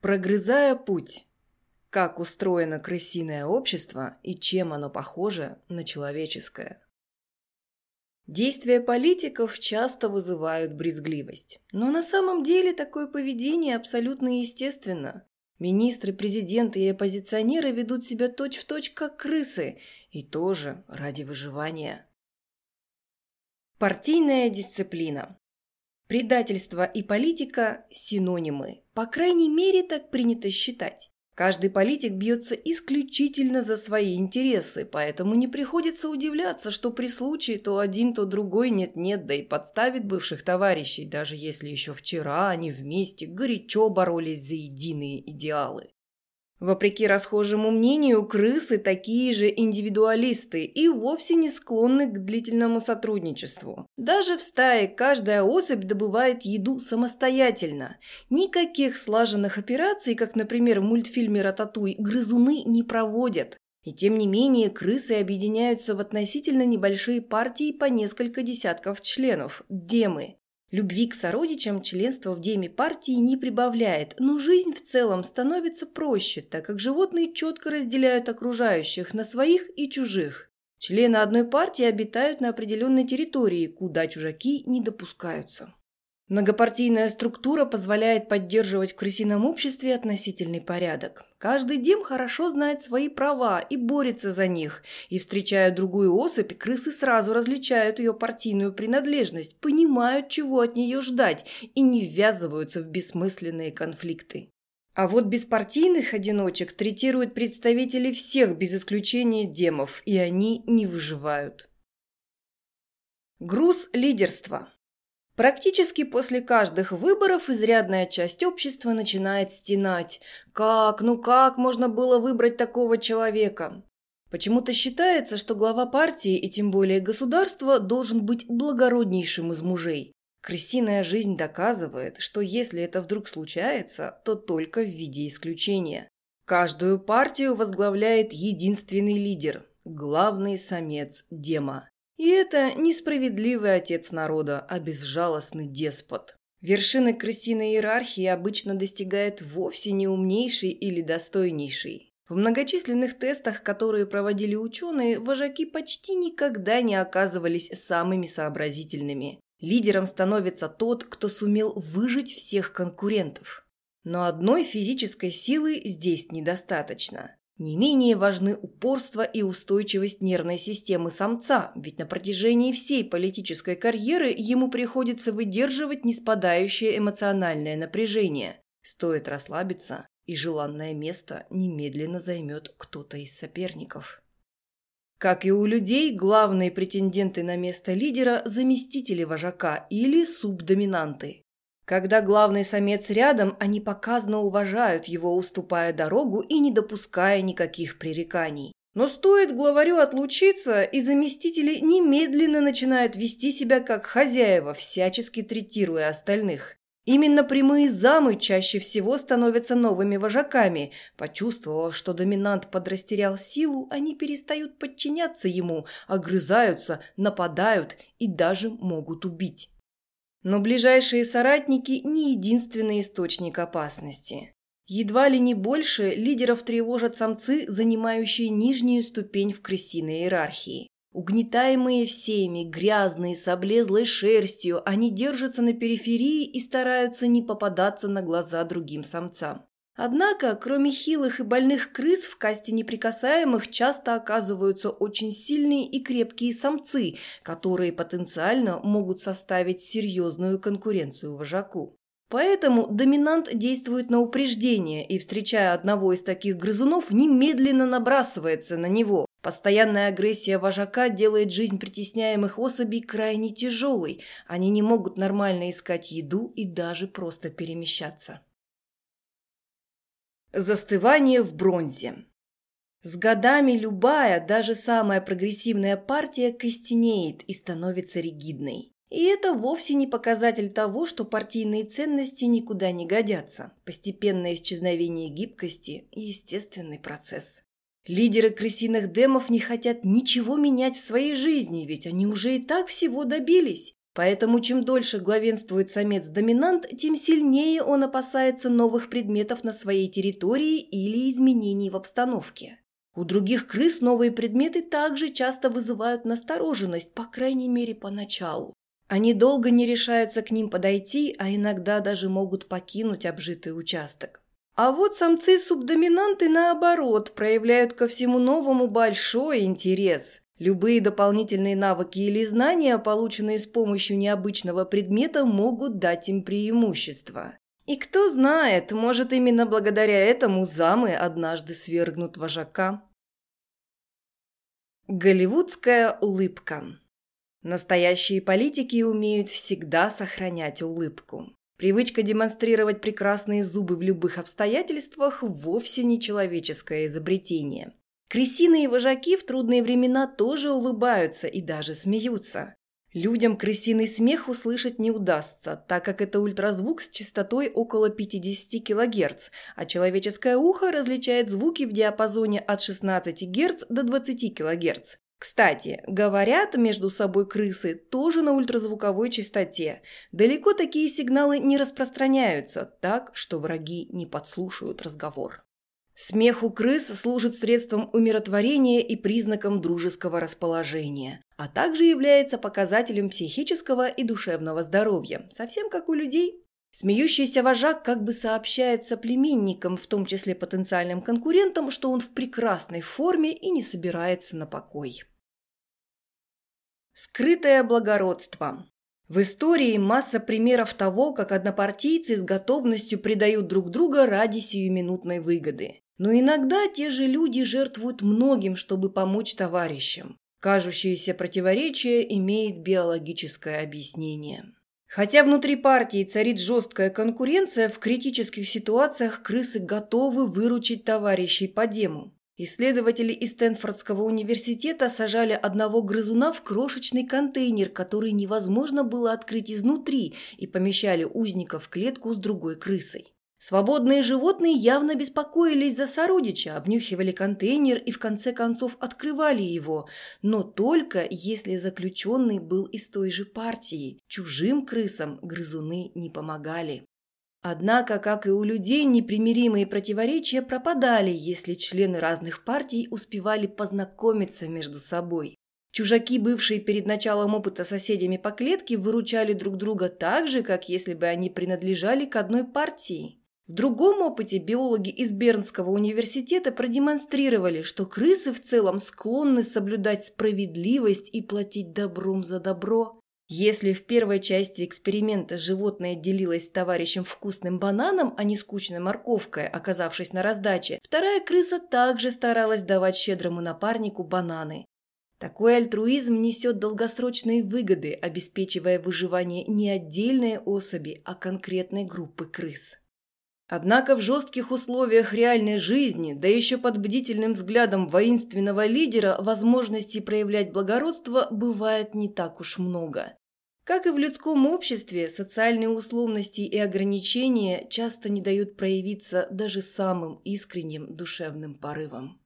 Прогрызая путь. Как устроено крысиное общество и чем оно похоже на человеческое. Действия политиков часто вызывают брезгливость. Но на самом деле такое поведение абсолютно естественно. Министры, президенты и оппозиционеры ведут себя точь-в-точь точь как крысы, и тоже ради выживания. Партийная дисциплина. Предательство и политика – синонимы. По крайней мере, так принято считать. Каждый политик бьется исключительно за свои интересы, поэтому не приходится удивляться, что при случае то один, то другой нет-нет, да и подставит бывших товарищей, даже если еще вчера они вместе горячо боролись за единые идеалы. Вопреки расхожему мнению, крысы такие же индивидуалисты и вовсе не склонны к длительному сотрудничеству. Даже в стае каждая особь добывает еду самостоятельно. Никаких слаженных операций, как, например, в мультфильме «Рататуй», грызуны не проводят. И тем не менее, крысы объединяются в относительно небольшие партии по несколько десятков членов – демы. Любви к сородичам членство в деме партии не прибавляет, но жизнь в целом становится проще, так как животные четко разделяют окружающих на своих и чужих. Члены одной партии обитают на определенной территории, куда чужаки не допускаются. Многопартийная структура позволяет поддерживать в крысином обществе относительный порядок. Каждый дем хорошо знает свои права и борется за них. И, встречая другую особь, крысы сразу различают ее партийную принадлежность, понимают, чего от нее ждать и не ввязываются в бессмысленные конфликты. А вот беспартийных одиночек третируют представители всех без исключения демов, и они не выживают. Груз лидерства. Практически после каждых выборов изрядная часть общества начинает стенать. Как, ну как можно было выбрать такого человека? Почему-то считается, что глава партии и тем более государства должен быть благороднейшим из мужей. Крысиная жизнь доказывает, что если это вдруг случается, то только в виде исключения. Каждую партию возглавляет единственный лидер – главный самец Дема. И это несправедливый отец народа, а безжалостный деспот. Вершины крысиной иерархии обычно достигает вовсе не умнейший или достойнейший. В многочисленных тестах, которые проводили ученые, вожаки почти никогда не оказывались самыми сообразительными. Лидером становится тот, кто сумел выжить всех конкурентов. Но одной физической силы здесь недостаточно. Не менее важны упорство и устойчивость нервной системы самца, ведь на протяжении всей политической карьеры ему приходится выдерживать неспадающее эмоциональное напряжение. Стоит расслабиться, и желанное место немедленно займет кто-то из соперников. Как и у людей, главные претенденты на место лидера – заместители вожака или субдоминанты. Когда главный самец рядом, они показно уважают его, уступая дорогу и не допуская никаких пререканий. Но стоит главарю отлучиться, и заместители немедленно начинают вести себя как хозяева, всячески третируя остальных. Именно прямые замы чаще всего становятся новыми вожаками. Почувствовав, что доминант подрастерял силу, они перестают подчиняться ему, огрызаются, нападают и даже могут убить. Но ближайшие соратники не единственный источник опасности. Едва ли не больше лидеров тревожат самцы, занимающие нижнюю ступень в крысиной иерархии. Угнетаемые всеми, грязные, с облезлой шерстью, они держатся на периферии и стараются не попадаться на глаза другим самцам. Однако, кроме хилых и больных крыс, в касте неприкасаемых часто оказываются очень сильные и крепкие самцы, которые потенциально могут составить серьезную конкуренцию вожаку. Поэтому доминант действует на упреждение и, встречая одного из таких грызунов, немедленно набрасывается на него. Постоянная агрессия вожака делает жизнь притесняемых особей крайне тяжелой. Они не могут нормально искать еду и даже просто перемещаться. Застывание в бронзе. С годами любая, даже самая прогрессивная партия костенеет и становится ригидной. И это вовсе не показатель того, что партийные ценности никуда не годятся. Постепенное исчезновение гибкости – естественный процесс. Лидеры крысиных демов не хотят ничего менять в своей жизни, ведь они уже и так всего добились. Поэтому чем дольше главенствует самец-доминант, тем сильнее он опасается новых предметов на своей территории или изменений в обстановке. У других крыс новые предметы также часто вызывают настороженность, по крайней мере, поначалу. Они долго не решаются к ним подойти, а иногда даже могут покинуть обжитый участок. А вот самцы-субдоминанты, наоборот, проявляют ко всему новому большой интерес. Любые дополнительные навыки или знания, полученные с помощью необычного предмета, могут дать им преимущество. И кто знает, может именно благодаря этому замы однажды свергнут вожака. Голливудская улыбка Настоящие политики умеют всегда сохранять улыбку. Привычка демонстрировать прекрасные зубы в любых обстоятельствах вовсе не человеческое изобретение. Крысиные вожаки в трудные времена тоже улыбаются и даже смеются. Людям крысиный смех услышать не удастся, так как это ультразвук с частотой около 50 кГц, а человеческое ухо различает звуки в диапазоне от 16 Гц до 20 кГц. Кстати, говорят между собой крысы тоже на ультразвуковой частоте. Далеко такие сигналы не распространяются, так что враги не подслушают разговор. Смех у крыс служит средством умиротворения и признаком дружеского расположения, а также является показателем психического и душевного здоровья, совсем как у людей. Смеющийся вожак как бы сообщает соплеменникам, в том числе потенциальным конкурентам, что он в прекрасной форме и не собирается на покой. Скрытое благородство. В истории масса примеров того, как однопартийцы с готовностью предают друг друга ради сиюминутной выгоды. Но иногда те же люди жертвуют многим, чтобы помочь товарищам. Кажущееся противоречие имеет биологическое объяснение. Хотя внутри партии царит жесткая конкуренция, в критических ситуациях крысы готовы выручить товарищей по дему. Исследователи из Стэнфордского университета сажали одного грызуна в крошечный контейнер, который невозможно было открыть изнутри, и помещали узника в клетку с другой крысой. Свободные животные явно беспокоились за сородича, обнюхивали контейнер и в конце концов открывали его, но только если заключенный был из той же партии. Чужим крысам грызуны не помогали. Однако, как и у людей, непримиримые противоречия пропадали, если члены разных партий успевали познакомиться между собой. Чужаки, бывшие перед началом опыта соседями по клетке, выручали друг друга так же, как если бы они принадлежали к одной партии. В другом опыте биологи из Бернского университета продемонстрировали, что крысы в целом склонны соблюдать справедливость и платить добром за добро. Если в первой части эксперимента животное делилось с товарищем вкусным бананом, а не скучной морковкой, оказавшись на раздаче, вторая крыса также старалась давать щедрому напарнику бананы. Такой альтруизм несет долгосрочные выгоды, обеспечивая выживание не отдельной особи, а конкретной группы крыс. Однако в жестких условиях реальной жизни, да еще под бдительным взглядом воинственного лидера, возможностей проявлять благородство бывает не так уж много. Как и в людском обществе, социальные условности и ограничения часто не дают проявиться даже самым искренним душевным порывам.